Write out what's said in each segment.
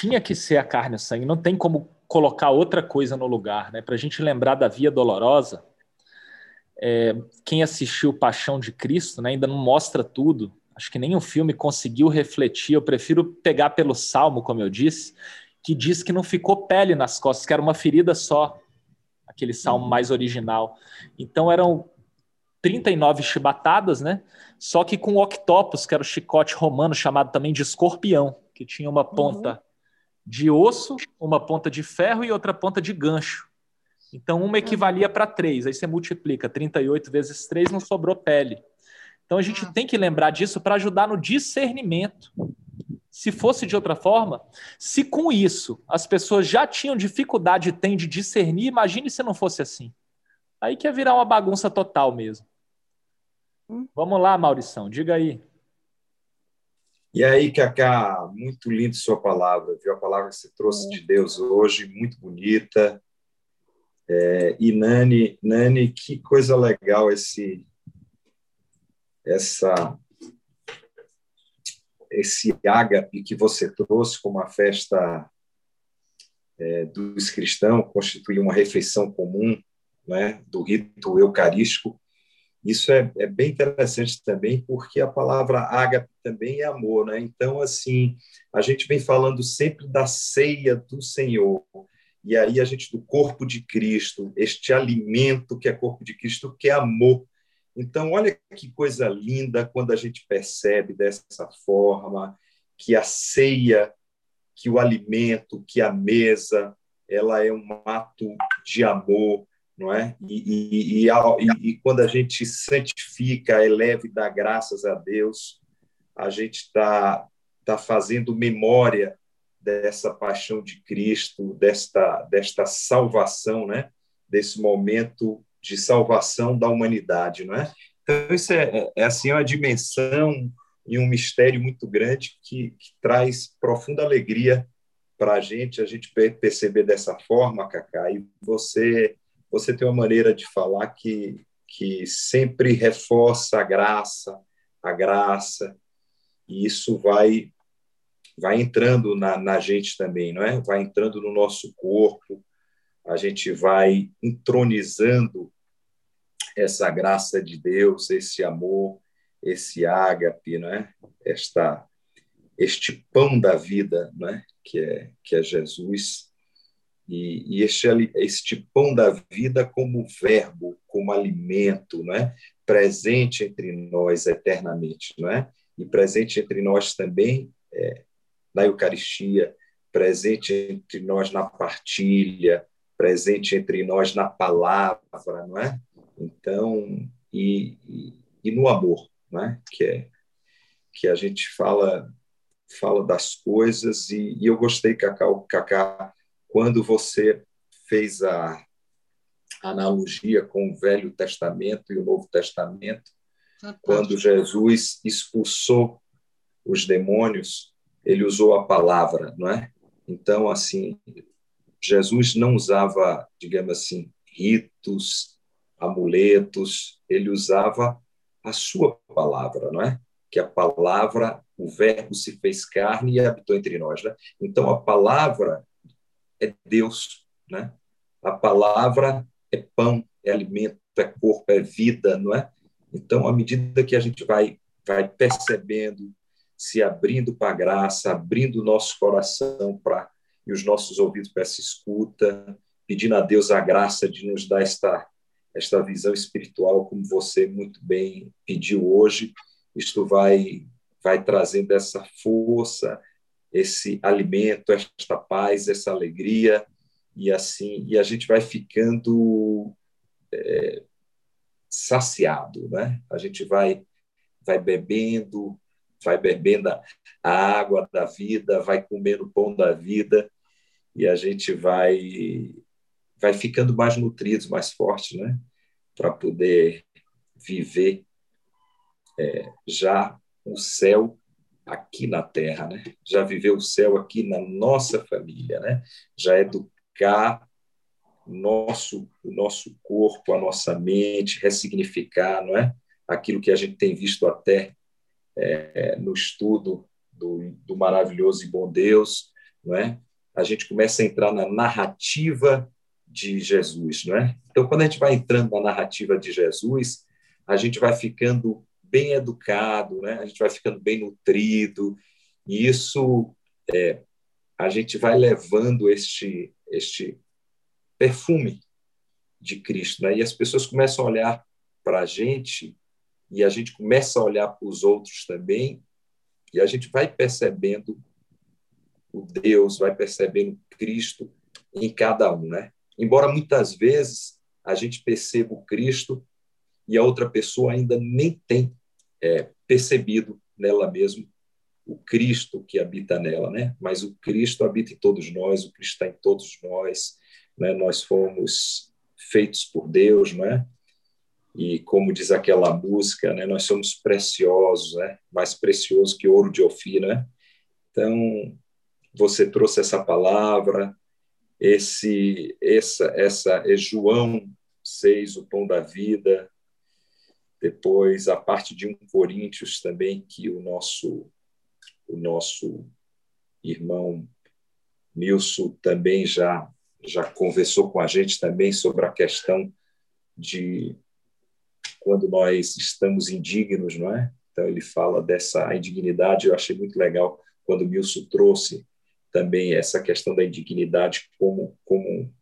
tinha que ser a carne e o sangue, não tem como colocar outra coisa no lugar, né? Para a gente lembrar da Via Dolorosa, é, quem assistiu Paixão de Cristo né, ainda não mostra tudo. Acho que nem o filme conseguiu refletir. Eu prefiro pegar pelo Salmo, como eu disse, que diz que não ficou pele nas costas, que era uma ferida só, aquele salmo uhum. mais original. Então eram 39 chibatadas, né? Só que com o octopus, que era o chicote romano chamado também de escorpião, que tinha uma ponta uhum. De osso, uma ponta de ferro e outra ponta de gancho. Então uma equivalia para três, aí você multiplica 38 vezes 3, não sobrou pele. Então a gente tem que lembrar disso para ajudar no discernimento. Se fosse de outra forma, se com isso as pessoas já tinham dificuldade tem de discernir, imagine se não fosse assim. Aí que ia virar uma bagunça total mesmo. Hum. Vamos lá, Maurição, diga aí. E aí, Cacá, muito lindo sua palavra, viu? A palavra que você trouxe de Deus hoje, muito bonita. É, e Nani, Nani, que coisa legal esse essa esse ágape que você trouxe como a festa é, dos cristãos constitui uma refeição comum, né, do rito eucarístico. Isso é, é, bem interessante também, porque a palavra ágape também é amor, né? Então, assim, a gente vem falando sempre da ceia do Senhor, e aí a gente do corpo de Cristo, este alimento que é corpo de Cristo, que é amor. Então, olha que coisa linda quando a gente percebe dessa forma que a ceia, que o alimento, que a mesa, ela é um ato de amor, não é? E, e, e, e quando a gente santifica, eleva e dá graças a Deus, a gente está tá fazendo memória dessa paixão de Cristo, desta, desta salvação, né? desse momento de salvação da humanidade. Não é? Então, isso é, é, é assim, uma dimensão e um mistério muito grande que, que traz profunda alegria para a gente, a gente perceber dessa forma, Cacá, e você, você tem uma maneira de falar que, que sempre reforça a graça, a graça, e isso vai vai entrando na, na gente também, não é? Vai entrando no nosso corpo, a gente vai entronizando essa graça de Deus, esse amor, esse ágape, não é? Esta este pão da vida, não é? Que é que é Jesus e, e este este pão da vida como verbo, como alimento, não é? Presente entre nós eternamente, não é? E presente entre nós também é, na Eucaristia, presente entre nós na partilha, presente entre nós na palavra, não é? Então, e, e, e no amor, não é? Que é que a gente fala fala das coisas e, e eu gostei, Cacá, Cacá, quando você fez a analogia com o Velho Testamento e o Novo Testamento, Fantástico. quando Jesus expulsou os demônios, ele usou a palavra, não é? Então, assim, Jesus não usava, digamos assim, ritos, amuletos, ele usava a sua palavra, não é? Que a palavra, o verbo se fez carne e habitou entre nós, né? Então a palavra é Deus, né? A palavra é pão, é alimento, é corpo, é vida, não é? Então, à medida que a gente vai vai percebendo se abrindo para a graça, abrindo o nosso coração para e os nossos ouvidos para essa escuta, pedindo a Deus a graça de nos dar esta esta visão espiritual, como você muito bem pediu hoje. Isto vai vai trazendo essa força, esse alimento, esta paz, essa alegria e assim e a gente vai ficando é, saciado, né? A gente vai vai bebendo, vai bebendo a água da vida, vai comendo o pão da vida e a gente vai vai ficando mais nutridos, mais fortes, né? Para poder viver é, já o céu aqui na Terra, né? Já viver o céu aqui na nossa família, né? Já educar nosso o nosso corpo, a nossa mente, ressignificar, não é? Aquilo que a gente tem visto até é, no estudo do, do, maravilhoso e bom Deus, não é? A gente começa a entrar na narrativa de Jesus, não é? Então, quando a gente vai entrando na narrativa de Jesus, a gente vai ficando bem educado, né? A gente vai ficando bem nutrido e isso é, a gente vai levando este este perfume de Cristo, né? E as pessoas começam a olhar para a gente e a gente começa a olhar para os outros também e a gente vai percebendo o Deus, vai percebendo Cristo em cada um, né? Embora muitas vezes a gente perceba o Cristo e a outra pessoa ainda nem tem é, percebido nela mesmo o Cristo que habita nela, né? Mas o Cristo habita em todos nós, o Cristo está em todos nós, né? Nós fomos feitos por Deus, não é? E como diz aquela música, né? Nós somos preciosos, né? Mais precioso que ouro de Ofir, né? Então, você trouxe essa palavra, esse essa essa é João 6, o pão da vida. Depois a parte de 1 Coríntios também que o nosso o nosso irmão Nilson também já já conversou com a gente também sobre a questão de quando nós estamos indignos, não é? Então ele fala dessa indignidade, eu achei muito legal quando Nilson trouxe também essa questão da indignidade como como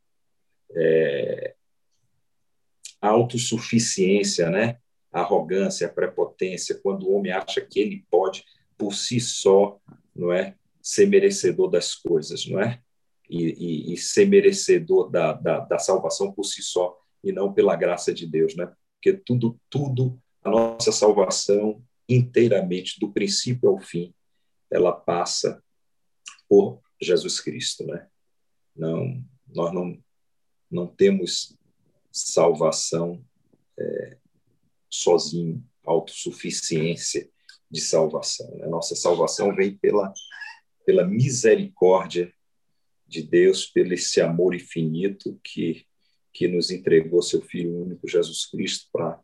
é, autossuficiência, né? Arrogância, prepotência, quando o homem acha que ele pode por si só, não é, ser merecedor das coisas, não é, e, e, e ser merecedor da, da, da, salvação por si só e não pela graça de Deus, né? Porque tudo, tudo, a nossa salvação inteiramente, do princípio ao fim, ela passa por Jesus Cristo, né? Não, nós não, não temos salvação é, sozinho, autossuficiência de salvação. Né? Nossa salvação vem pela, pela misericórdia de Deus, pelo esse amor infinito que, que nos entregou seu Filho único, Jesus Cristo, para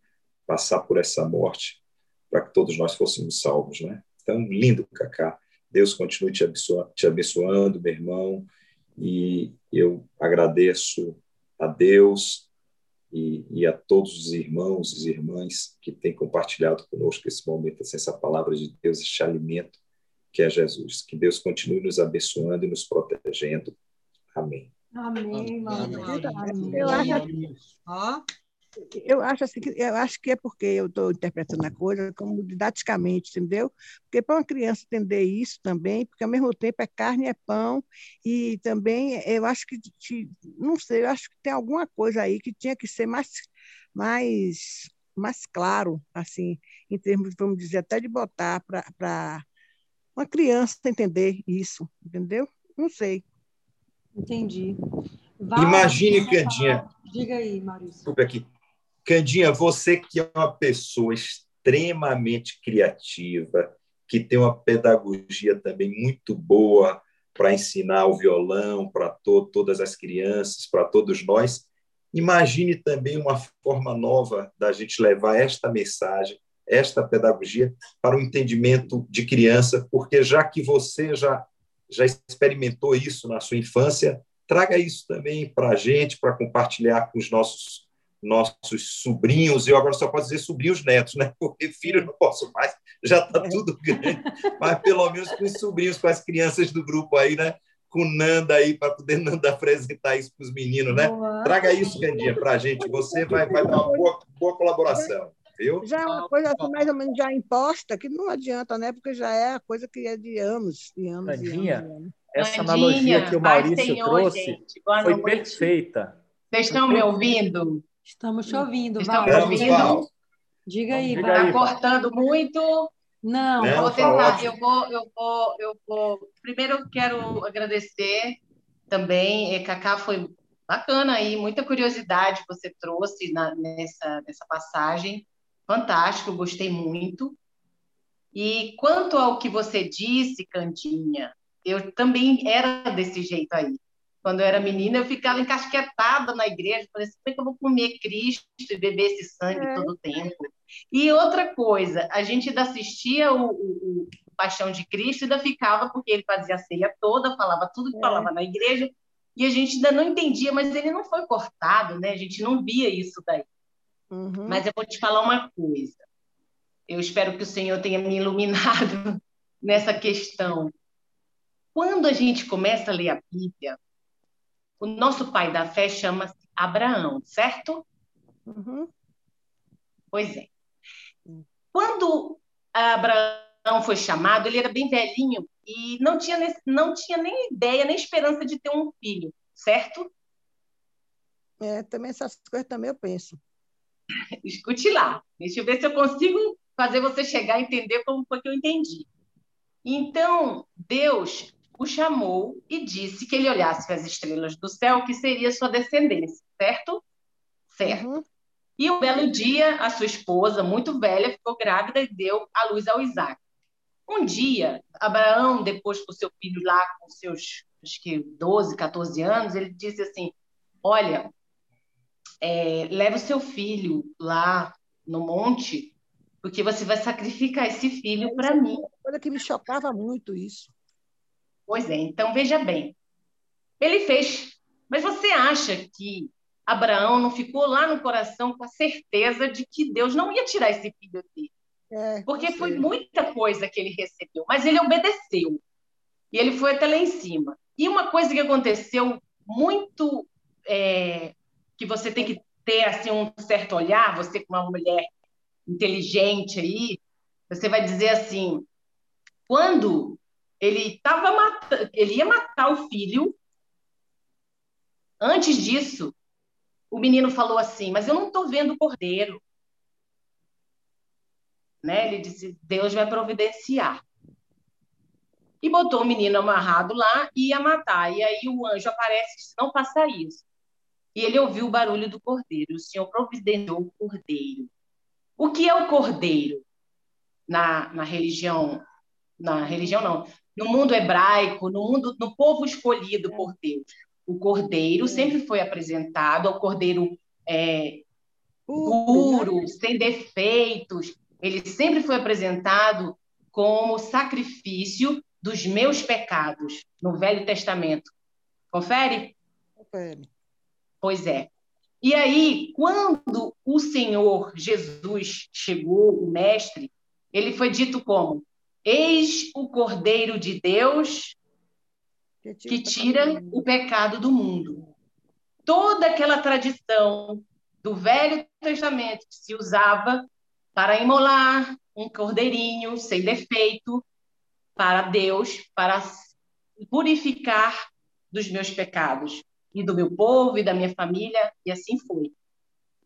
passar por essa morte, para que todos nós fôssemos salvos. Né? Então, lindo, Cacá. Deus continue te, abençoando, te abençoando, meu irmão, e eu agradeço a Deus e, e, a todos os irmãos e irmãs que têm compartilhado conosco esse momento, essa palavra de Deus, este alimento que é Jesus. Que Deus continue nos abençoando e nos protegendo. Amém. Amém, Amém. Amém. Eu acho, eu acho assim, eu acho que é porque eu estou interpretando a coisa como didaticamente, entendeu? Porque para uma criança entender isso também, porque ao mesmo tempo é carne, é pão, e também eu acho que, não sei, eu acho que tem alguma coisa aí que tinha que ser mais, mais, mais claro, assim, em termos, vamos dizer, até de botar para uma criança entender isso, entendeu? Não sei. Entendi. Imagine, Candinha. Diga aí, Maurício. Desculpa aqui. Candinha, você que é uma pessoa extremamente criativa, que tem uma pedagogia também muito boa para ensinar o violão para to todas as crianças, para todos nós, imagine também uma forma nova da gente levar esta mensagem, esta pedagogia para o entendimento de criança, porque já que você já já experimentou isso na sua infância, traga isso também para a gente, para compartilhar com os nossos nossos sobrinhos, eu agora só posso dizer sobrinhos netos, né? Porque filho não posso mais, já está é. tudo grande, mas pelo menos com os sobrinhos, com as crianças do grupo aí, né? Com Nanda aí, para poder Nanda apresentar isso para os meninos, né? Boa. Traga isso, Candinha, para a gente. Você vai, vai dar uma boa, boa colaboração. Viu? Já é uma coisa assim, mais ou menos já imposta, que não adianta, né? Porque já é a coisa que é de anos e anos. Candinha, anos, essa analogia que o Maurício trouxe foi perfeita. Vocês estão me ouvindo? Estamos te ouvindo, Val. Estamos ouvindo? Diga aí, Val. Está cortando muito? Não. Não vou tentar. Tá eu vou, eu vou, eu vou. Primeiro eu quero agradecer também. E Cacá foi bacana aí, muita curiosidade que você trouxe na, nessa, nessa passagem. Fantástico, gostei muito. E quanto ao que você disse, Candinha, eu também era desse jeito aí quando eu era menina, eu ficava encasquetada na igreja, falei assim, como é que eu vou comer Cristo e beber esse sangue é. todo o tempo? E outra coisa, a gente ainda assistia o, o, Paixão de Cristo, ainda ficava, porque ele fazia a ceia toda, falava tudo que é. falava na igreja, e a gente ainda não entendia, mas ele não foi cortado, né? A gente não via isso daí. Uhum. Mas eu vou te falar uma coisa. Eu espero que o Senhor tenha me iluminado nessa questão. Quando a gente começa a ler a Bíblia, o nosso pai da fé chama-se Abraão, certo? Uhum. Pois é. Quando Abraão foi chamado, ele era bem velhinho e não tinha, não tinha nem ideia, nem esperança de ter um filho, certo? É, também essas coisas também eu penso. Escute lá. Deixa eu ver se eu consigo fazer você chegar a entender como foi que eu entendi. Então, Deus o chamou e disse que ele olhasse para as estrelas do céu, que seria sua descendência, certo? Certo. Uhum. E um belo dia, a sua esposa, muito velha, ficou grávida e deu à luz ao Isaac. Um dia, Abraão, depois com seu filho lá, com seus acho que 12, 14 anos, ele disse assim: Olha, é, leve o seu filho lá no monte, porque você vai sacrificar esse filho para mim. Coisa que me chocava muito isso. Pois é, então veja bem. Ele fez. Mas você acha que Abraão não ficou lá no coração com a certeza de que Deus não ia tirar esse filho dele. É, Porque foi muita coisa que ele recebeu, mas ele obedeceu. E ele foi até lá em cima. E uma coisa que aconteceu muito é, que você tem que ter assim um certo olhar, você com uma mulher inteligente aí, você vai dizer assim, quando ele tava matando, ele ia matar o filho, antes disso, o menino falou assim: Mas eu não estou vendo o cordeiro. Né? Ele disse: Deus vai providenciar. E botou o menino amarrado lá e ia matar. E aí o anjo aparece e disse: Não faça isso. E ele ouviu o barulho do cordeiro. O Senhor providenciou o cordeiro. O que é o cordeiro na, na religião? Na religião, não. No mundo hebraico, no mundo, no povo escolhido por Deus. O cordeiro sempre foi apresentado ao cordeiro é, puro, sem defeitos. Ele sempre foi apresentado como sacrifício dos meus pecados no Velho Testamento. Confere? Confere. Pois é. E aí, quando o Senhor Jesus chegou, o Mestre, ele foi dito como: Eis o Cordeiro de Deus que tira o pecado do mundo. Toda aquela tradição do Velho Testamento que se usava para imolar um cordeirinho sem defeito para Deus, para purificar dos meus pecados e do meu povo e da minha família, e assim foi.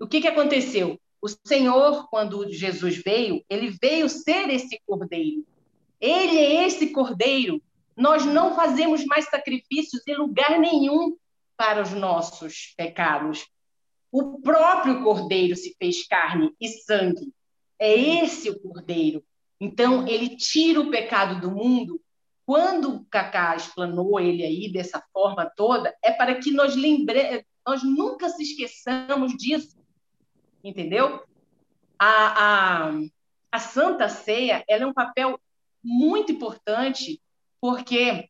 O que, que aconteceu? O Senhor, quando Jesus veio, ele veio ser esse cordeiro. Ele é esse cordeiro nós não fazemos mais sacrifícios em lugar nenhum para os nossos pecados. O próprio Cordeiro se fez carne e sangue. É esse o Cordeiro. Então, ele tira o pecado do mundo. Quando o Cacá explanou ele aí dessa forma toda, é para que nós lembremos, nós nunca se esqueçamos disso. Entendeu? A, a, a Santa Ceia ela é um papel muito importante porque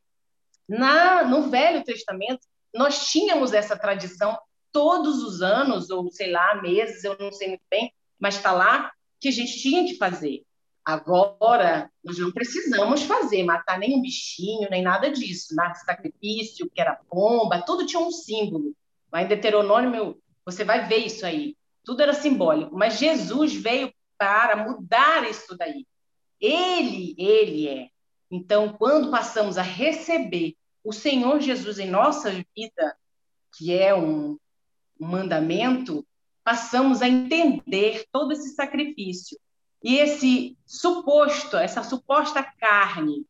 na, no Velho Testamento nós tínhamos essa tradição todos os anos, ou sei lá, meses, eu não sei muito bem, mas está lá que a gente tinha que fazer. Agora, nós não precisamos fazer, matar nem um bichinho, nem nada disso. Nada sacrifício, que era pomba, tudo tinha um símbolo. Lá em Deuteronômio, você vai ver isso aí. Tudo era simbólico. Mas Jesus veio para mudar isso daí. Ele, ele é então, quando passamos a receber o Senhor Jesus em nossa vida, que é um, mandamento, passamos a entender todo esse sacrifício. E esse suposto, essa suposta carne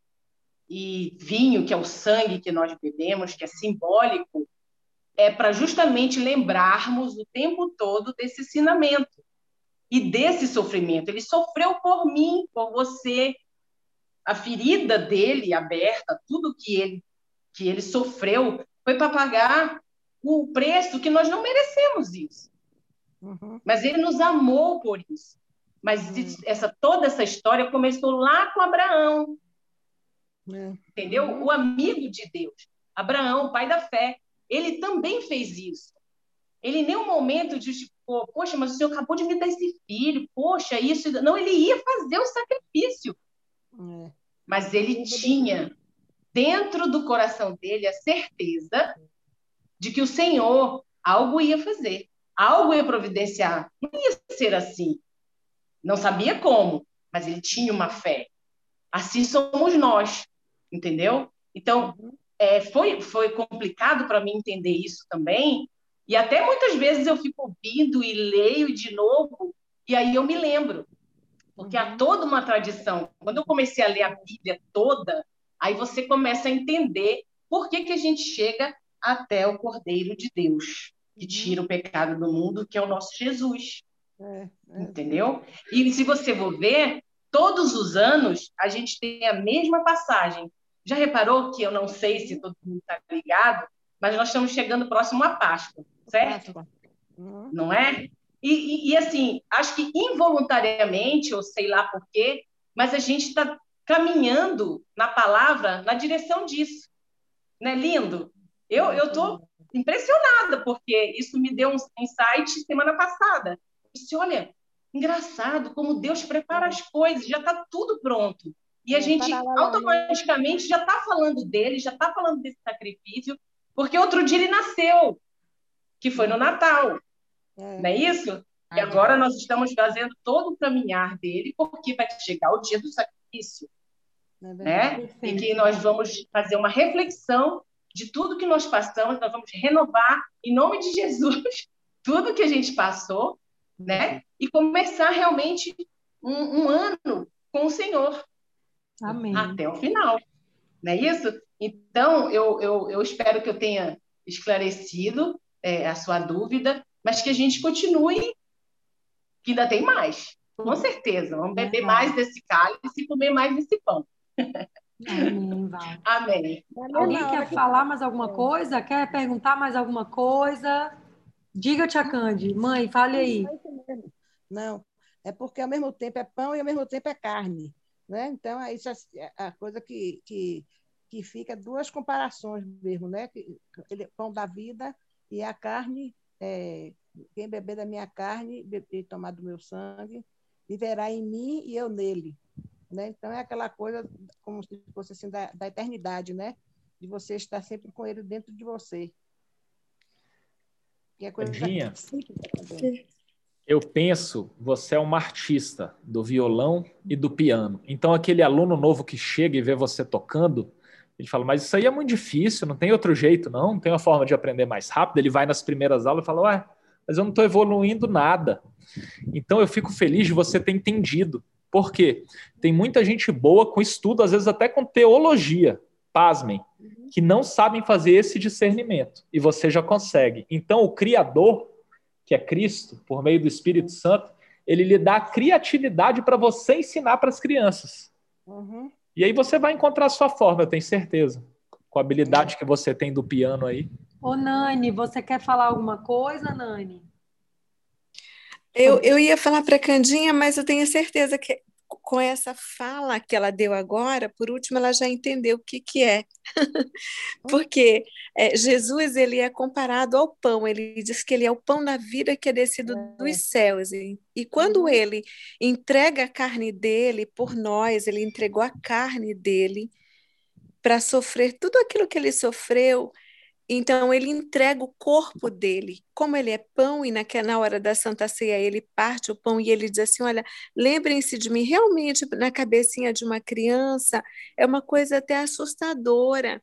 e vinho, que é o sangue que nós bebemos, que é simbólico, é para justamente lembrarmos o tempo todo desse ensinamento e desse sofrimento. Ele sofreu por mim, por você, a ferida dele aberta, tudo que ele que ele sofreu foi para pagar o preço que nós não merecemos isso. Uhum. Mas ele nos amou por isso. Mas uhum. essa toda essa história começou lá com Abraão. É. Entendeu? O amigo de Deus. Abraão, pai da fé, ele também fez isso. Ele em nenhum momento justificou, poxa, mas o Senhor acabou de me dar esse filho, poxa, isso. Não, ele ia fazer o sacrifício. É. Mas ele tinha dentro do coração dele a certeza de que o Senhor algo ia fazer, algo ia providenciar. Não ia ser assim. Não sabia como, mas ele tinha uma fé. Assim somos nós, entendeu? Então, é, foi, foi complicado para mim entender isso também, e até muitas vezes eu fico ouvindo e leio de novo, e aí eu me lembro, porque há uhum. toda uma tradição. Quando eu comecei a ler a Bíblia toda, aí você começa a entender por que, que a gente chega até o Cordeiro de Deus, que uhum. tira o pecado do mundo, que é o nosso Jesus. É, é. Entendeu? E se você for ver, todos os anos a gente tem a mesma passagem. Já reparou que eu não sei se todo mundo está ligado, mas nós estamos chegando próximo à Páscoa, certo? Uhum. Não é? E, e, e, assim, acho que involuntariamente, ou sei lá por quê, mas a gente está caminhando na palavra na direção disso. Não é lindo? Eu estou impressionada, porque isso me deu um insight semana passada. Eu disse, olha, engraçado como Deus prepara as coisas, já está tudo pronto. E a gente automaticamente já está falando dele, já está falando desse sacrifício, porque outro dia ele nasceu, que foi no Natal. É. Não é isso? E agora nós estamos fazendo todo o caminhar dele, porque vai chegar o dia do sacrifício. É né? E que nós vamos fazer uma reflexão de tudo que nós passamos, nós vamos renovar, em nome de Jesus, tudo que a gente passou, né? E começar realmente um, um ano com o Senhor. Amém. Até o final. Não é isso? Então, eu, eu, eu espero que eu tenha esclarecido é, a sua dúvida, mas que a gente continue, que ainda tem mais. Com certeza. Vamos beber mais desse cálice e comer mais desse pão. Amém, Val. Amém. Alguém quer falar mais alguma coisa? Quer perguntar mais alguma coisa? Diga, Tia Cande. Mãe, fale aí. Não, é porque ao mesmo tempo é pão e ao mesmo tempo é carne. Né? Então, é isso é a coisa que, que, que fica duas comparações mesmo, né? Ele, pão da vida e a carne, é, quem beber da minha carne e tomar do meu sangue, viverá em mim e eu nele. Né? Então, é aquela coisa como se fosse assim, da, da eternidade, né? de você estar sempre com ele dentro de você. E a coisa Andinha, eu penso, você é uma artista do violão e do piano. Então, aquele aluno novo que chega e vê você tocando, ele fala, mas isso aí é muito difícil, não tem outro jeito, não, não tem uma forma de aprender mais rápido. Ele vai nas primeiras aulas e fala, ué, mas eu não estou evoluindo nada. Então, eu fico feliz de você ter entendido. Por quê? Tem muita gente boa com estudo, às vezes até com teologia, pasmem, que não sabem fazer esse discernimento. E você já consegue. Então, o Criador que é Cristo, por meio do Espírito Santo, ele lhe dá criatividade para você ensinar para as crianças. Uhum. E aí você vai encontrar a sua forma, eu tenho certeza. Com a habilidade que você tem do piano aí. Ô, Nani, você quer falar alguma coisa, Nani? Eu, eu ia falar para a Candinha, mas eu tenho certeza que com essa fala que ela deu agora, por último, ela já entendeu o que, que é. Porque é, Jesus ele é comparado ao pão, ele diz que ele é o pão da vida que é descido é. dos céus. E, e quando uhum. ele entrega a carne dele por nós, ele entregou a carne dele para sofrer tudo aquilo que ele sofreu, então ele entrega o corpo dele, como ele é pão, e naquela hora da Santa Ceia ele parte o pão e ele diz assim: Olha, lembrem-se de mim, realmente na cabecinha de uma criança é uma coisa até assustadora.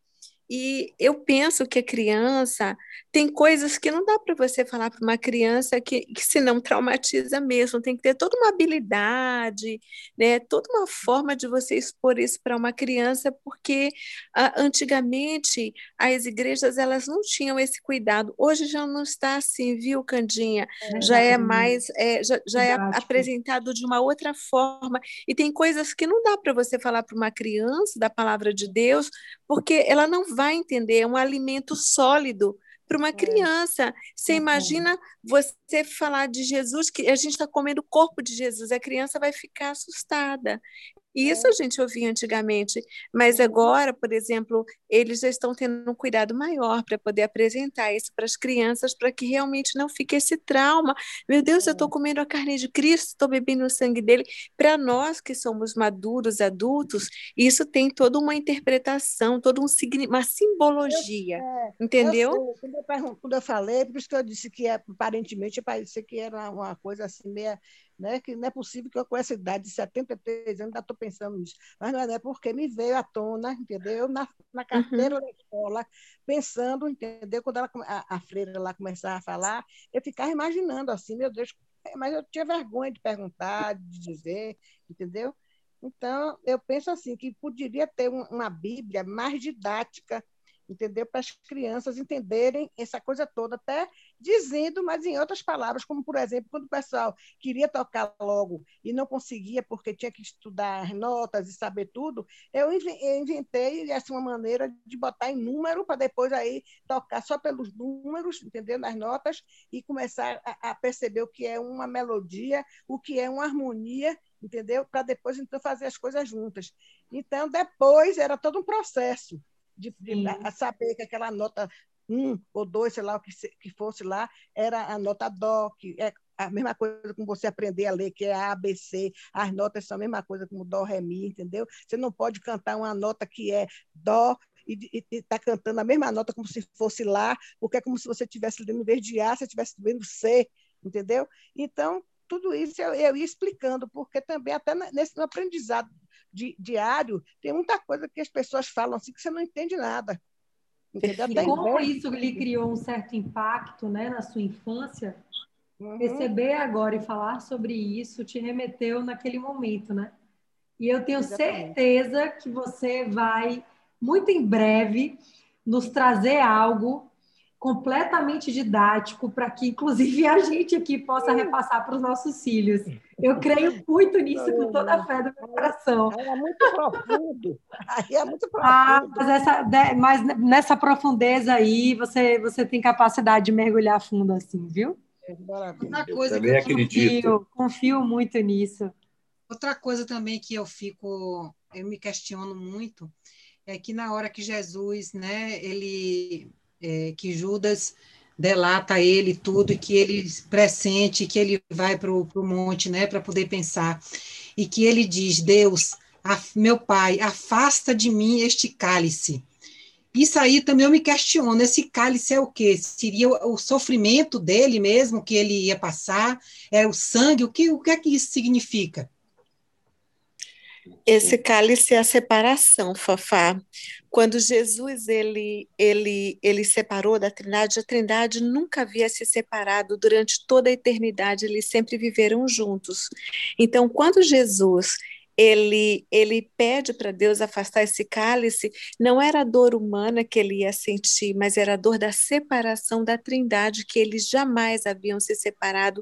E eu penso que a criança tem coisas que não dá para você falar para uma criança que, que se não traumatiza mesmo, tem que ter toda uma habilidade, né, toda uma forma de você expor isso para uma criança, porque ah, antigamente as igrejas elas não tinham esse cuidado. Hoje já não está assim, viu, Candinha? É, já é mais, é, já, já é apresentado de uma outra forma. E tem coisas que não dá para você falar para uma criança da palavra de Deus, porque ela não vai entender, é um alimento sólido para uma é. criança. Você uhum. imagina você falar de Jesus, que a gente está comendo o corpo de Jesus, a criança vai ficar assustada. E isso a gente ouvia antigamente, mas agora, por exemplo, eles já estão tendo um cuidado maior para poder apresentar isso para as crianças, para que realmente não fique esse trauma. Meu Deus, eu estou comendo a carne de Cristo, estou bebendo o sangue dele. Para nós que somos maduros, adultos, isso tem toda uma interpretação, toda um, uma simbologia, eu, é, entendeu? Eu, quando, eu, quando eu falei, por isso que eu disse que é, aparentemente parecia que era uma coisa assim meia né? que não é possível que eu, com essa idade de 73 anos, ainda estou pensando nisso. Mas não é, né? porque me veio à tona, entendeu? Na, na uhum. carteira uhum. da escola, pensando, entendeu? Quando ela, a, a freira lá começava a falar, eu ficava imaginando assim, meu Deus, mas eu tinha vergonha de perguntar, de dizer, entendeu? Então, eu penso assim, que poderia ter uma Bíblia mais didática, entendeu? Para as crianças entenderem essa coisa toda, até dizendo, mas em outras palavras, como por exemplo, quando o pessoal queria tocar logo e não conseguia porque tinha que estudar as notas e saber tudo, eu inventei essa uma maneira de botar em número para depois aí tocar só pelos números, entendeu? Nas notas e começar a, a perceber o que é uma melodia, o que é uma harmonia entendeu? Para depois então fazer as coisas juntas. Então depois era todo um processo de, de saber que aquela nota um ou dois, sei lá o que, que fosse lá, era a nota dó, que é a mesma coisa como você aprender a ler, que é A, B, C, as notas são a mesma coisa como dó, ré, mi, entendeu? Você não pode cantar uma nota que é dó e está cantando a mesma nota como se fosse lá, porque é como se você estivesse lendo em vez de A, você estivesse vendo C, entendeu? Então, tudo isso eu, eu ia explicando, porque também até nesse aprendizado di, diário tem muita coisa que as pessoas falam assim que você não entende nada. Entendeu? E como isso lhe criou um certo impacto né, na sua infância, uhum. receber agora e falar sobre isso te remeteu naquele momento, né? E eu tenho Exatamente. certeza que você vai, muito em breve, nos trazer algo completamente didático para que, inclusive, a gente aqui possa repassar para os nossos filhos. Eu creio muito nisso com toda a fé do meu coração. É muito profundo. Aí é muito ah, profundo. Ah, mas, essa, mas nessa profundeza aí, você, você tem capacidade de mergulhar fundo assim, viu? É Outra coisa eu também que eu acredito. Confio, confio muito nisso. Outra coisa também que eu fico, eu me questiono muito, é que na hora que Jesus, né, ele é, que Judas delata ele tudo e que ele pressente que ele vai para o monte, né, para poder pensar e que ele diz Deus, meu Pai, afasta de mim este cálice. Isso aí também eu me questiono. Esse cálice é o quê? Seria o, o sofrimento dele mesmo que ele ia passar? É o sangue? O que, o que é que isso significa? Esse cálice é a separação, Fafá. Quando Jesus ele, ele, ele separou da Trindade, a Trindade nunca havia se separado durante toda a eternidade, eles sempre viveram juntos. Então, quando Jesus ele, ele pede para Deus afastar esse cálice, não era a dor humana que ele ia sentir, mas era a dor da separação da Trindade, que eles jamais haviam se separado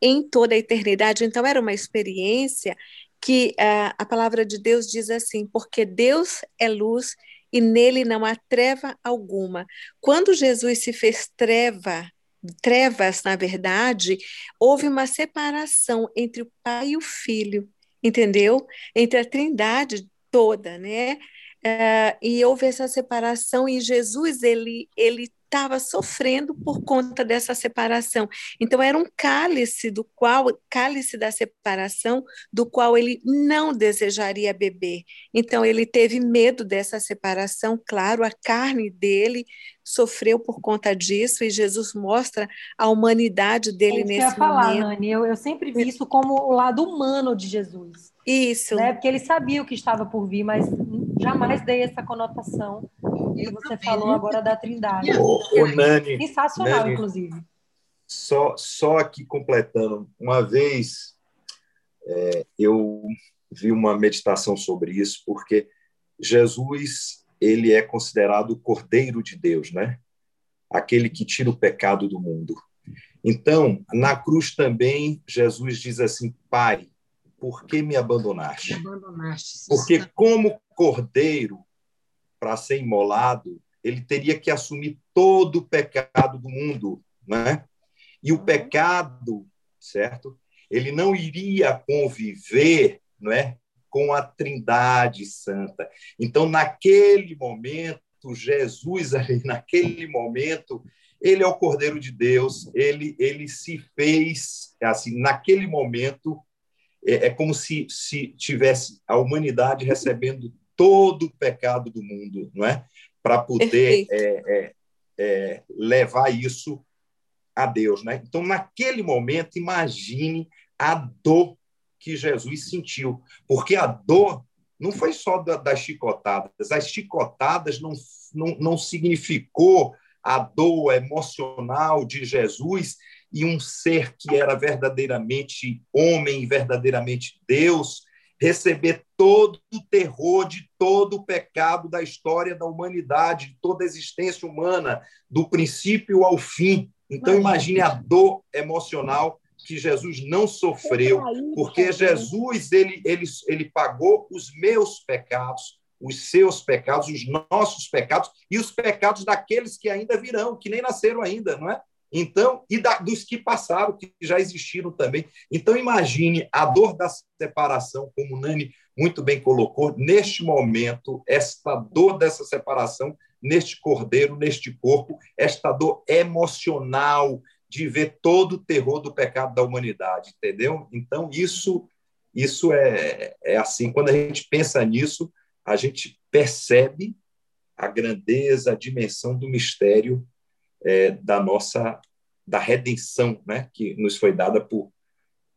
em toda a eternidade. Então, era uma experiência que uh, a palavra de Deus diz assim: porque Deus é luz e nele não há treva alguma. Quando Jesus se fez treva, trevas, na verdade, houve uma separação entre o Pai e o Filho, entendeu? Entre a Trindade toda, né? Uh, e houve essa separação e Jesus ele ele estava sofrendo por conta dessa separação. Então era um cálice do qual cálice da separação do qual ele não desejaria beber. Então ele teve medo dessa separação, claro, a carne dele sofreu por conta disso e Jesus mostra a humanidade dele é nesse eu ia falar, momento. Nani, eu, eu sempre vi isso como o lado humano de Jesus. Isso. Né? Porque ele sabia o que estava por vir, mas jamais dei essa conotação que você falou agora da Trindade. O, Nani, Sensacional, Nani, inclusive. Só, só aqui completando, uma vez é, eu vi uma meditação sobre isso, porque Jesus ele é considerado o Cordeiro de Deus, né? Aquele que tira o pecado do mundo. Então, na cruz também, Jesus diz assim: Pai, por que me abandonaste? Me abandonaste Porque, como cordeiro, para ser imolado, ele teria que assumir todo o pecado do mundo, né? E o uhum. pecado, certo? Ele não iria conviver, não é, com a Trindade Santa. Então, naquele momento, Jesus ali, naquele momento, ele é o Cordeiro de Deus, ele, ele se fez, assim, naquele momento, é, é como se, se tivesse a humanidade recebendo todo o pecado do mundo, não é? Para poder é, é, é, levar isso a Deus, né? Então, naquele momento, imagine a dor que Jesus sentiu, porque a dor não foi só das chicotadas, as chicotadas não, não, não significou a dor emocional de Jesus e um ser que era verdadeiramente homem, verdadeiramente Deus, receber todo o terror de todo o pecado da história da humanidade, de toda a existência humana, do princípio ao fim. Então, imagine a dor emocional que Jesus não sofreu, porque Jesus ele, ele, ele pagou os meus pecados, os seus pecados, os nossos pecados e os pecados daqueles que ainda virão, que nem nasceram ainda, não é? Então, e da, dos que passaram, que já existiram também. Então, imagine a dor da separação, como o Nani muito bem colocou, neste momento, esta dor dessa separação, neste cordeiro, neste corpo, esta dor emocional de ver todo o terror do pecado da humanidade, entendeu? Então, isso, isso é, é assim, quando a gente pensa nisso, a gente percebe a grandeza, a dimensão do mistério é, da nossa da redenção, né, que nos foi dada por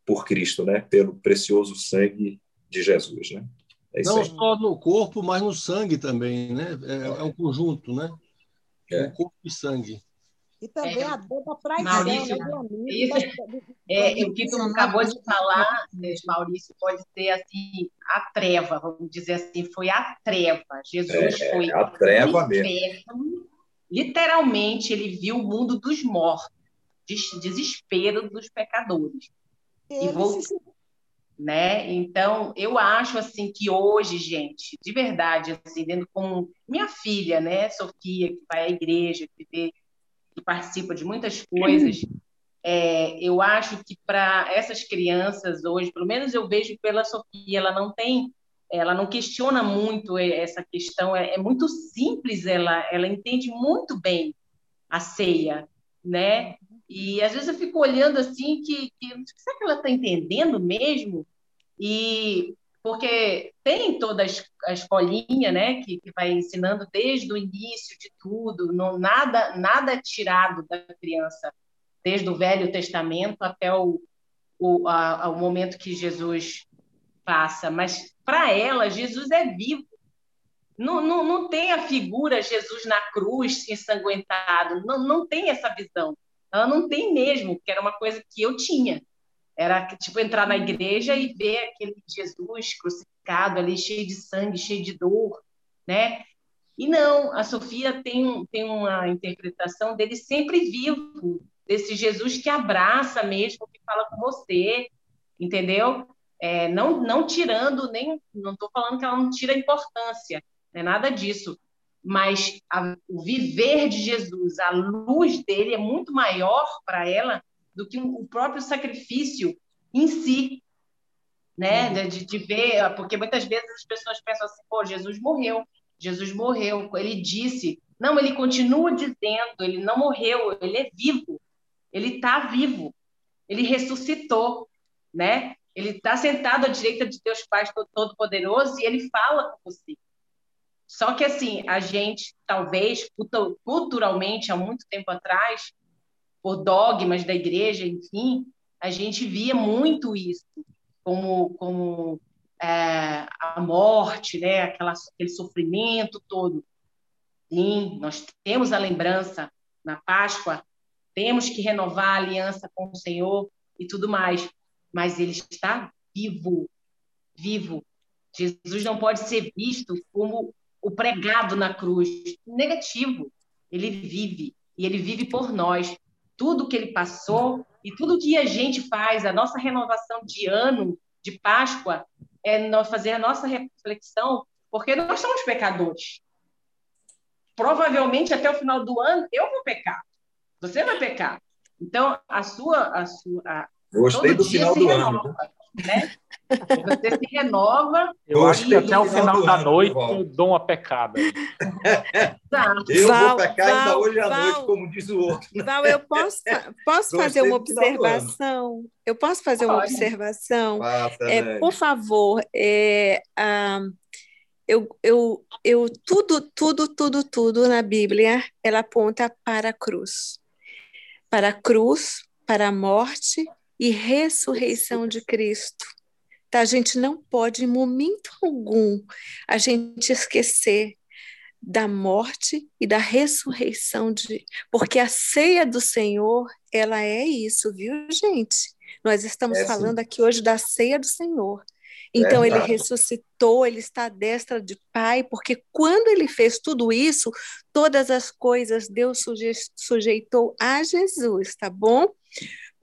por Cristo, né, pelo precioso sangue de Jesus, né? É Não aí. só no corpo, mas no sangue também, né? É, é um conjunto, né? É. O corpo e sangue. E também é, a dor da traição, Maurício, né, amigo, isso, é, o que tu acabou de falar, Maurício, pode ser assim, a treva, vamos dizer assim, foi a treva. Jesus é, foi a treva mesmo literalmente ele viu o mundo dos mortos, desespero dos pecadores. Ele e voltou, se... né? Então, eu acho assim que hoje, gente, de verdade, assim, dentro com minha filha, né, Sofia, que vai à igreja, que, vê, que participa de muitas coisas, é, eu acho que para essas crianças hoje, pelo menos eu vejo pela Sofia, ela não tem ela não questiona muito essa questão, é, é, muito simples, ela, ela entende muito bem a ceia, né? E às vezes eu fico olhando assim que, que será que ela está entendendo mesmo? E porque tem toda a escolinha, né, que, que vai ensinando desde o início de tudo, não, nada nada tirado da criança, desde o Velho Testamento até o, o, a, o momento que Jesus passa, mas para ela, Jesus é vivo. Não, não, não tem a figura Jesus na cruz, ensanguentado. Não, não tem essa visão. Ela não tem mesmo, que era uma coisa que eu tinha. Era tipo entrar na igreja e ver aquele Jesus crucificado ali, cheio de sangue, cheio de dor, né? E não, a Sofia tem, tem uma interpretação dele sempre vivo, desse Jesus que abraça mesmo, que fala com você, entendeu? É, não, não tirando, nem não estou falando que ela não tira importância, não é nada disso, mas a, o viver de Jesus, a luz dele é muito maior para ela do que o próprio sacrifício em si, né? Uhum. De, de ver, porque muitas vezes as pessoas pensam assim, pô, Jesus morreu, Jesus morreu, ele disse, não, ele continua dizendo, ele não morreu, ele é vivo, ele está vivo, ele ressuscitou, né? Ele está sentado à direita de Deus Pai Todo-Poderoso e ele fala com você. Só que, assim, a gente, talvez, culturalmente, há muito tempo atrás, por dogmas da igreja, enfim, a gente via muito isso como, como é, a morte, né? Aquela, aquele sofrimento todo. Sim, nós temos a lembrança na Páscoa, temos que renovar a aliança com o Senhor e tudo mais mas ele está vivo, vivo. Jesus não pode ser visto como o pregado na cruz. Negativo. Ele vive e ele vive por nós. Tudo que ele passou e tudo que a gente faz, a nossa renovação de ano de Páscoa, é nós fazer a nossa reflexão, porque nós somos pecadores. Provavelmente até o final do ano eu vou pecar. Você vai pecar. Então, a sua, a sua, Gostei Todo do final do ano. né? Você se renova. Eu acho que até o final da noite eu dou uma pecada. eu Val, vou pecar Val, ainda hoje à Val, noite, como diz o outro. Val, eu posso, posso fazer uma observação? Eu posso fazer uma observação? é, por favor, é, ah, eu, eu, eu, tudo, tudo, tudo, tudo na Bíblia, ela aponta para a cruz. Para a cruz, para a morte e ressurreição de Cristo. Tá? A gente não pode, em momento algum, a gente esquecer da morte e da ressurreição de, porque a ceia do Senhor, ela é isso, viu, gente? Nós estamos é, falando aqui hoje da ceia do Senhor. Então, ele ressuscitou, ele está à destra de Pai, porque quando ele fez tudo isso, todas as coisas Deus sujeitou a Jesus, tá bom?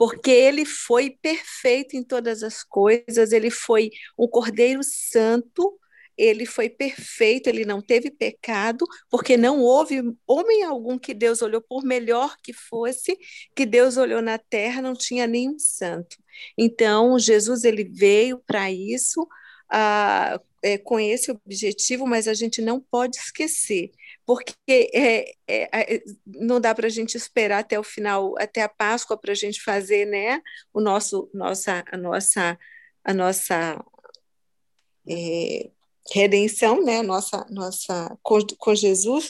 Porque ele foi perfeito em todas as coisas, ele foi um Cordeiro Santo, ele foi perfeito, ele não teve pecado, porque não houve homem algum que Deus olhou, por melhor que fosse, que Deus olhou na terra, não tinha nenhum santo. Então, Jesus ele veio para isso, ah, é, com esse objetivo, mas a gente não pode esquecer porque é, é, é, não dá para a gente esperar até o final, até a Páscoa, para a gente fazer né, o nosso, nossa, a nossa, a nossa é, redenção, né, nossa, nossa com, com Jesus,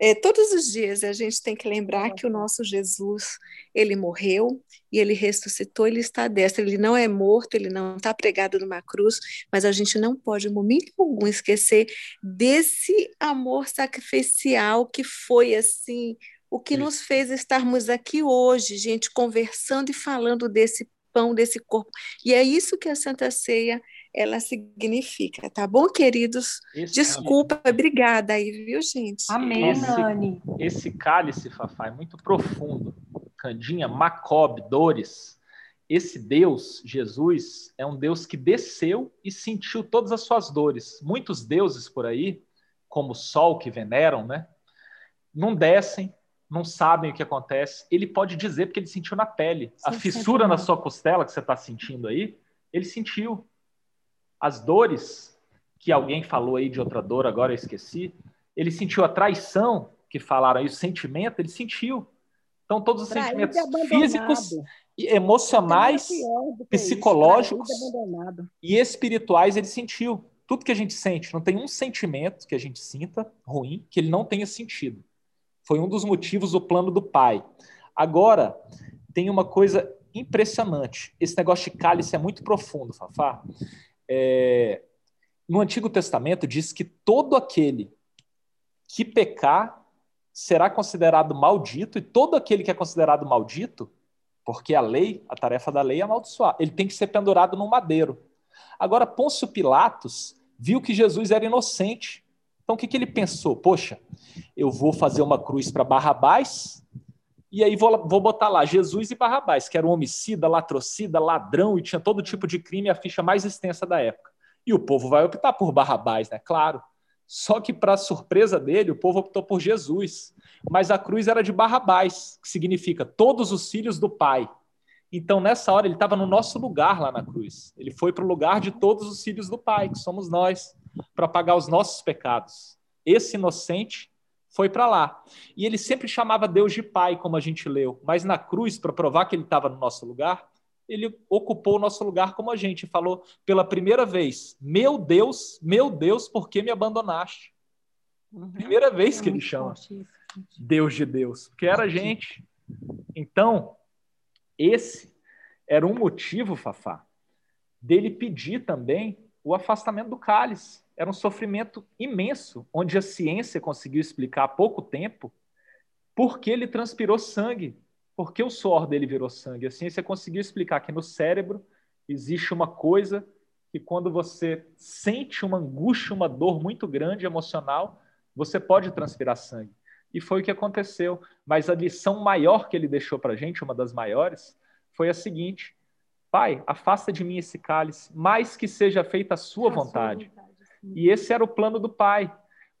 é, todos os dias a gente tem que lembrar que o nosso Jesus, ele morreu e ele ressuscitou, ele está destro, ele não é morto, ele não está pregado numa cruz, mas a gente não pode, em momento algum, esquecer desse amor sacrificial que foi assim, o que nos fez estarmos aqui hoje, gente, conversando e falando desse pão, desse corpo. E é isso que a Santa Ceia ela significa, tá bom, queridos? Esse Desculpa, cálice. obrigada aí, viu, gente? Amém, esse, Nani. Esse cálice, Fafá, é muito profundo. Candinha, Macob, Dores. Esse Deus, Jesus, é um Deus que desceu e sentiu todas as suas dores. Muitos deuses por aí, como o sol que veneram, né? Não descem, não sabem o que acontece. Ele pode dizer porque ele sentiu na pele. Sim, a fissura na sua costela que você está sentindo aí, ele sentiu as dores que alguém falou aí de outra dor, agora eu esqueci. Ele sentiu a traição, que falaram aí, o sentimento, ele sentiu. Então, todos os Traído sentimentos físicos e emocionais, psicológicos e espirituais ele sentiu. Tudo que a gente sente, não tem um sentimento que a gente sinta ruim que ele não tenha sentido. Foi um dos motivos do plano do pai. Agora, tem uma coisa impressionante. Esse negócio de cálice é muito profundo, Fafá. É, no Antigo Testamento diz que todo aquele que pecar será considerado maldito, e todo aquele que é considerado maldito, porque a lei, a tarefa da lei é amaldiçoar, ele tem que ser pendurado no madeiro. Agora, Pôncio Pilatos viu que Jesus era inocente. Então, o que, que ele pensou? Poxa, eu vou fazer uma cruz para Barrabás, e aí vou, vou botar lá Jesus e Barrabás, que era um homicida, latrocida, ladrão e tinha todo tipo de crime, a ficha mais extensa da época. E o povo vai optar por Barrabás, né? Claro. Só que, para surpresa dele, o povo optou por Jesus. Mas a cruz era de Barrabás, que significa todos os filhos do Pai. Então, nessa hora, ele estava no nosso lugar lá na cruz. Ele foi para o lugar de todos os filhos do Pai, que somos nós, para pagar os nossos pecados. Esse inocente foi para lá. E ele sempre chamava Deus de Pai, como a gente leu, mas na cruz, para provar que ele estava no nosso lugar, ele ocupou o nosso lugar como a gente falou pela primeira vez: Meu Deus, meu Deus, por que me abandonaste? Uhum. Primeira vez é que ele chama Deus de Deus, porque era a gente. Então, esse era um motivo, Fafá, dele pedir também o afastamento do cálice era um sofrimento imenso, onde a ciência conseguiu explicar há pouco tempo por que ele transpirou sangue, por que o suor dele virou sangue. A ciência conseguiu explicar que no cérebro existe uma coisa que quando você sente uma angústia, uma dor muito grande emocional, você pode transpirar sangue. E foi o que aconteceu. Mas a lição maior que ele deixou para a gente, uma das maiores, foi a seguinte: Pai, afasta de mim esse cálice, mais que seja feita a sua a vontade. Sua vontade. E esse era o plano do Pai.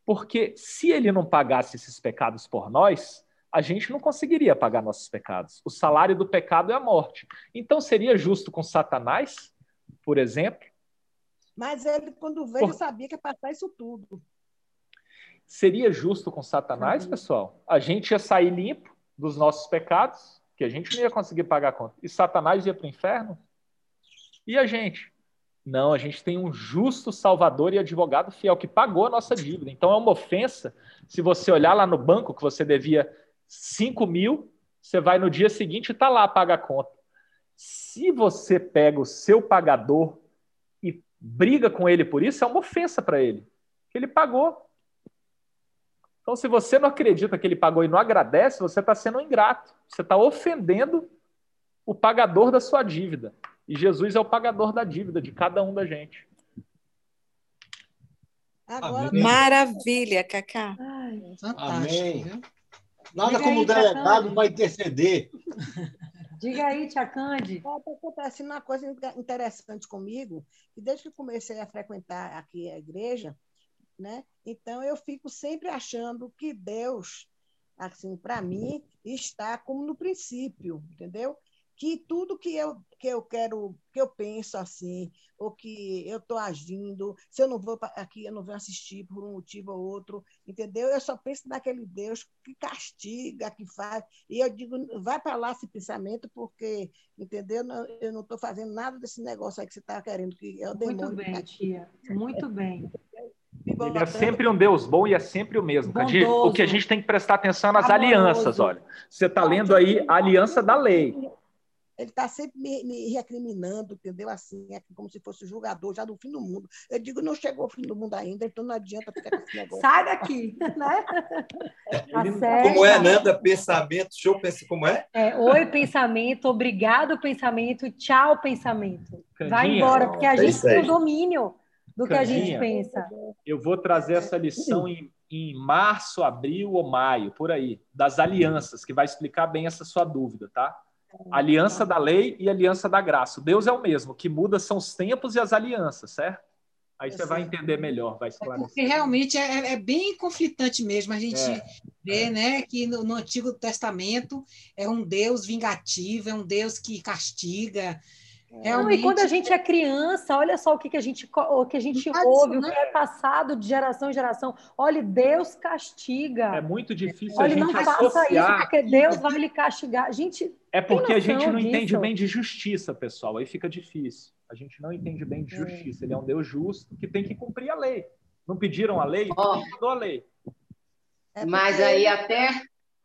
Porque se ele não pagasse esses pecados por nós, a gente não conseguiria pagar nossos pecados. O salário do pecado é a morte. Então seria justo com Satanás, por exemplo, Mas ele, quando veio, Por... sabia que ia passar isso tudo. Seria justo com Satanás, uhum. pessoal? A gente ia sair limpo dos nossos pecados, que a gente não ia conseguir pagar a conta. E Satanás ia para o inferno? E a gente? Não, a gente tem um justo Salvador e advogado fiel que pagou a nossa dívida. Então é uma ofensa se você olhar lá no banco que você devia 5 mil, você vai no dia seguinte e está lá, paga a conta. Se você pega o seu pagador e briga com ele por isso, é uma ofensa para ele, que ele pagou. Então, se você não acredita que ele pagou e não agradece, você está sendo ingrato. Você está ofendendo o pagador da sua dívida. E Jesus é o pagador da dívida de cada um da gente. Agora... Maravilha, Cacá. Amém. Nada Diga como aí, delegado vai interceder. Diga aí, Tia Cande. Está acontecendo uma coisa interessante comigo, que desde que comecei a frequentar aqui a igreja, né? Então eu fico sempre achando que Deus, assim, para mim, está como no princípio, entendeu? Que tudo que eu, que eu quero, que eu penso assim, ou que eu estou agindo, se eu não vou aqui, eu não vou assistir por um motivo ou outro, entendeu? Eu só penso naquele Deus que castiga, que faz. E eu digo, vai para lá esse pensamento, porque, entendeu? Eu não estou fazendo nada desse negócio aí que você está querendo, que é o demônio. Muito bem, tia. Muito bem. Ele é sempre um Deus bom e é sempre o mesmo. O que a gente tem que prestar atenção nas Amoroso. alianças, olha. Você está lendo aí a aliança da lei ele está sempre me, me, recriminando, entendeu? Assim, é como se fosse o julgador já do fim do mundo. Eu digo, não chegou o fim do mundo ainda, então não adianta ficar com esse negócio. Sai daqui, né? Tá como é, Nanda? Pensamento, show, pensa como é? é? Oi, pensamento, obrigado, pensamento, tchau, pensamento. Candinha, Vai embora, porque a é gente tem o domínio do Candinha, que a gente pensa. Eu vou trazer essa lição em, em março, abril ou maio, por aí, das alianças, que vai explicar bem essa sua dúvida, tá? Aliança da lei e aliança da graça. Deus é o mesmo, o que muda são os tempos e as alianças, certo? Aí você vai entender melhor, vai esclarecer. É porque realmente é, é, bem conflitante mesmo. A gente é, vê é. Né, que no, no, Antigo Testamento é um Deus vingativo, é um Deus que castiga, Realmente... Não, e quando a gente é criança, olha só o que, que a gente, o que a gente ouve, né? o que é passado de geração em geração. Olha, Deus castiga. É muito difícil Olha, a gente não faça isso, porque Deus vai lhe castigar. Gente, é porque a gente não disso? entende bem de justiça, pessoal. Aí fica difícil. A gente não entende bem de é. justiça. Ele é um Deus justo que tem que cumprir a lei. Não pediram a lei? Oh. Ele a lei. É Mas aí até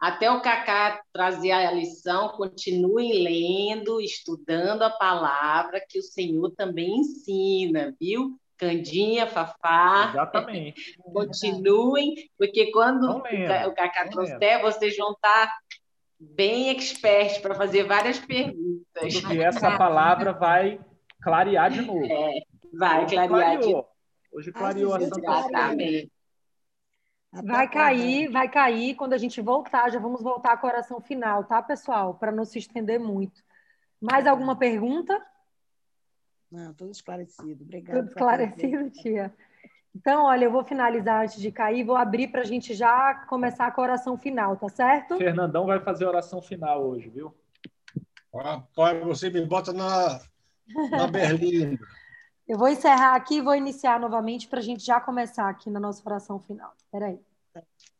até o Cacá trazer a lição, continuem lendo, estudando a palavra que o Senhor também ensina, viu? Candinha, Fafá. Exatamente. Continuem, porque quando o Cacá trouxer, vocês vão estar bem expertos para fazer várias perguntas. Porque essa palavra vai clarear de novo. É, vai Hoje clarear clareou. de novo. Hoje clareou a Exatamente. Vai cair, vai cair. Quando a gente voltar, já vamos voltar com a oração final, tá, pessoal? Para não se estender muito. Mais alguma pergunta? Não, tudo esclarecido. Obrigada. Tudo esclarecido, tia. Então, olha, eu vou finalizar antes de cair, vou abrir para a gente já começar com a oração final, tá certo? Fernandão vai fazer a oração final hoje, viu? Rapaz, você me bota na, na berlinda. Eu vou encerrar aqui e vou iniciar novamente para a gente já começar aqui na nossa oração final. Espera aí.